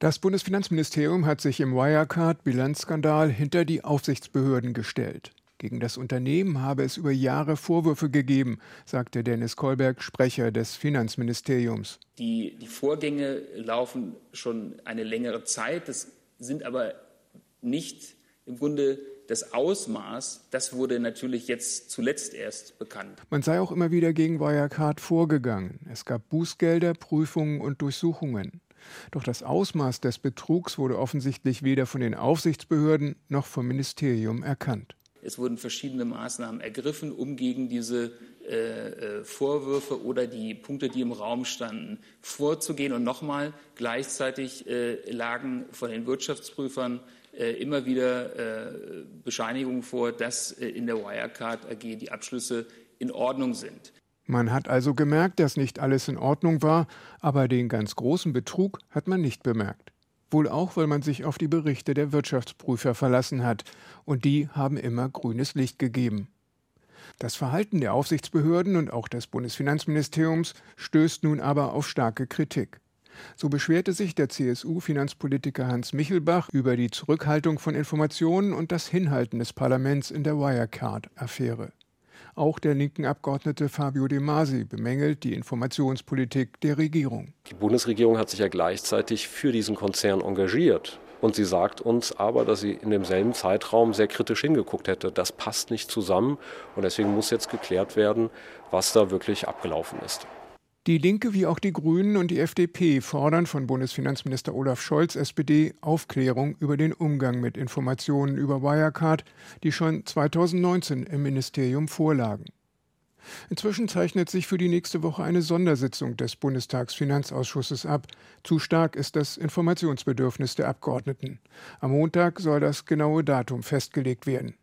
Das Bundesfinanzministerium hat sich im Wirecard-Bilanzskandal hinter die Aufsichtsbehörden gestellt. Gegen das Unternehmen habe es über Jahre Vorwürfe gegeben, sagte Dennis Kolberg, Sprecher des Finanzministeriums. Die, die Vorgänge laufen schon eine längere Zeit. Das sind aber nicht im Grunde das Ausmaß, das wurde natürlich jetzt zuletzt erst bekannt. Man sei auch immer wieder gegen Wirecard vorgegangen. Es gab Bußgelder, Prüfungen und Durchsuchungen. Doch das Ausmaß des Betrugs wurde offensichtlich weder von den Aufsichtsbehörden noch vom Ministerium erkannt. Es wurden verschiedene Maßnahmen ergriffen, um gegen diese äh, äh, Vorwürfe oder die Punkte, die im Raum standen, vorzugehen. Und nochmal, gleichzeitig äh, lagen von den Wirtschaftsprüfern äh, immer wieder äh, Bescheinigungen vor, dass äh, in der Wirecard AG die Abschlüsse in Ordnung sind. Man hat also gemerkt, dass nicht alles in Ordnung war, aber den ganz großen Betrug hat man nicht bemerkt. Wohl auch, weil man sich auf die Berichte der Wirtschaftsprüfer verlassen hat, und die haben immer grünes Licht gegeben. Das Verhalten der Aufsichtsbehörden und auch des Bundesfinanzministeriums stößt nun aber auf starke Kritik. So beschwerte sich der CSU-Finanzpolitiker Hans Michelbach über die Zurückhaltung von Informationen und das Hinhalten des Parlaments in der Wirecard-Affäre. Auch der linken Abgeordnete Fabio De Masi bemängelt die Informationspolitik der Regierung. Die Bundesregierung hat sich ja gleichzeitig für diesen Konzern engagiert. Und sie sagt uns aber, dass sie in demselben Zeitraum sehr kritisch hingeguckt hätte. Das passt nicht zusammen und deswegen muss jetzt geklärt werden, was da wirklich abgelaufen ist. Die Linke wie auch die Grünen und die FDP fordern von Bundesfinanzminister Olaf Scholz SPD Aufklärung über den Umgang mit Informationen über Wirecard, die schon 2019 im Ministerium vorlagen. Inzwischen zeichnet sich für die nächste Woche eine Sondersitzung des Bundestagsfinanzausschusses ab. Zu stark ist das Informationsbedürfnis der Abgeordneten. Am Montag soll das genaue Datum festgelegt werden.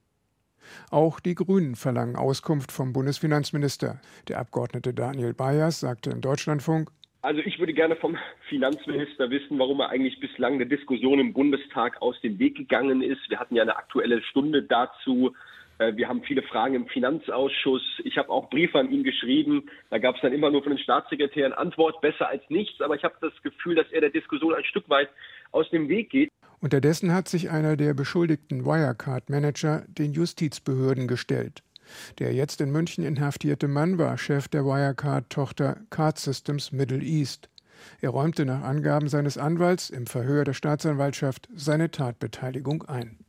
Auch die Grünen verlangen Auskunft vom Bundesfinanzminister. Der Abgeordnete Daniel Bayers sagte im Deutschlandfunk, also ich würde gerne vom Finanzminister wissen, warum er eigentlich bislang eine Diskussion im Bundestag aus dem Weg gegangen ist. Wir hatten ja eine aktuelle Stunde dazu. Äh, wir haben viele Fragen im Finanzausschuss. Ich habe auch Briefe an ihn geschrieben. Da gab es dann immer nur von den Staatssekretären Antwort besser als nichts. Aber ich habe das Gefühl, dass er der Diskussion ein Stück weit aus dem Weg geht. Unterdessen hat sich einer der beschuldigten Wirecard-Manager den Justizbehörden gestellt. Der jetzt in München inhaftierte Mann war Chef der Wirecard-Tochter Card Systems Middle East. Er räumte nach Angaben seines Anwalts im Verhör der Staatsanwaltschaft seine Tatbeteiligung ein.